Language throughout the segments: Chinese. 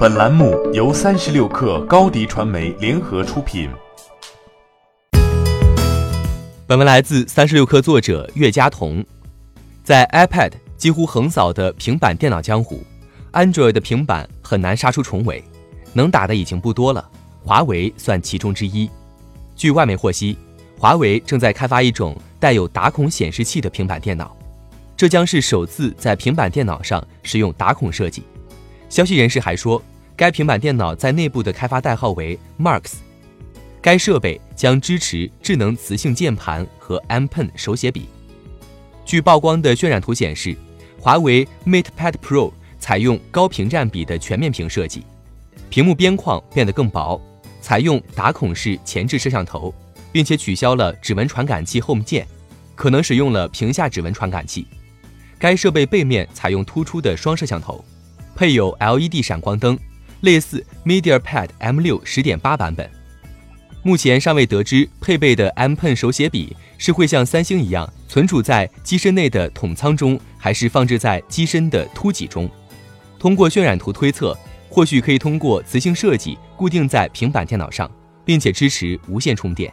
本栏目由三十六氪高低传媒联合出品。本文来自三十六氪作者岳佳彤。在 iPad 几乎横扫的平板电脑江湖，Android 的平板很难杀出重围，能打的已经不多了。华为算其中之一。据外媒获悉，华为正在开发一种带有打孔显示器的平板电脑。这将是首次在平板电脑上使用打孔设计。消息人士还说，该平板电脑在内部的开发代号为 Marks。该设备将支持智能磁性键盘和 M Pen 手写笔。据曝光的渲染图显示，华为 MatePad Pro 采用高屏占比的全面屏设计，屏幕边框变得更薄，采用打孔式前置摄像头，并且取消了指纹传感器 Home 键，可能使用了屏下指纹传感器。该设备背面采用突出的双摄像头，配有 LED 闪光灯，类似 MediaPad M6 10.8版本。目前尚未得知配备的 M Pen 手写笔是会像三星一样存储在机身内的筒仓中，还是放置在机身的凸脊中。通过渲染图推测，或许可以通过磁性设计固定在平板电脑上，并且支持无线充电。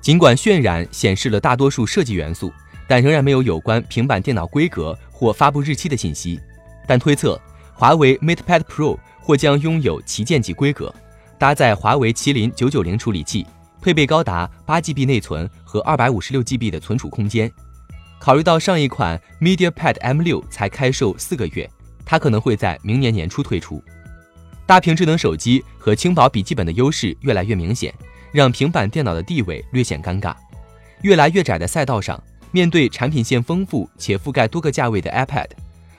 尽管渲染显示了大多数设计元素。但仍然没有有关平板电脑规格或发布日期的信息。但推测，华为 MatePad Pro 或将拥有旗舰级规格，搭载华为麒麟990处理器，配备高达 8GB 内存和 256GB 的存储空间。考虑到上一款 MediaPad M6 才开售四个月，它可能会在明年年初推出。大屏智能手机和轻薄笔记本的优势越来越明显，让平板电脑的地位略显尴尬。越来越窄的赛道上。面对产品线丰富且覆盖多个价位的 iPad，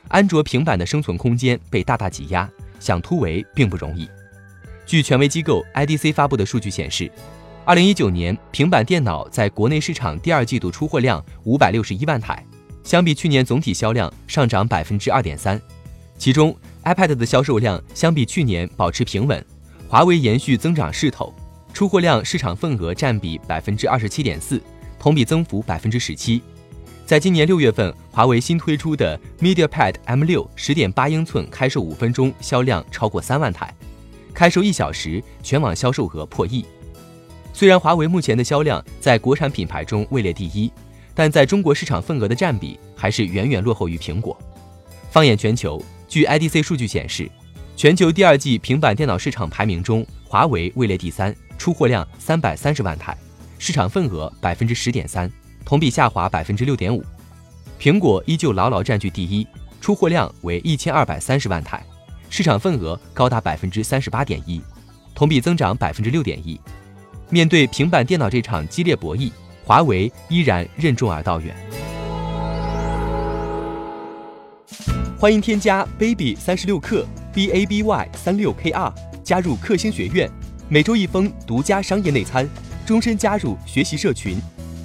安卓平板的生存空间被大大挤压，想突围并不容易。据权威机构 IDC 发布的数据显示，2019年平板电脑在国内市场第二季度出货量561万台，相比去年总体销量上涨2.3%。其中，iPad 的销售量相比去年保持平稳，华为延续增长势头，出货量市场份额占比27.4%。同比增幅百分之十七，在今年六月份，华为新推出的 MediaPad M6 十点八英寸开售五分钟销量超过三万台，开售一小时全网销售额破亿。虽然华为目前的销量在国产品牌中位列第一，但在中国市场份额的占比还是远远落后于苹果。放眼全球，据 IDC 数据显示，全球第二季平板电脑市场排名中，华为位列第三，出货量三百三十万台。市场份额百分之十点三，同比下滑百分之六点五。苹果依旧牢牢占据第一，出货量为一千二百三十万台，市场份额高达百分之三十八点一，同比增长百分之六点一。面对平板电脑这场激烈博弈，华为依然任重而道远。欢迎添加 baby 三十六克 b a b y 三六 k r 加入克星学院，每周一封独家商业内参。终身加入学习社群，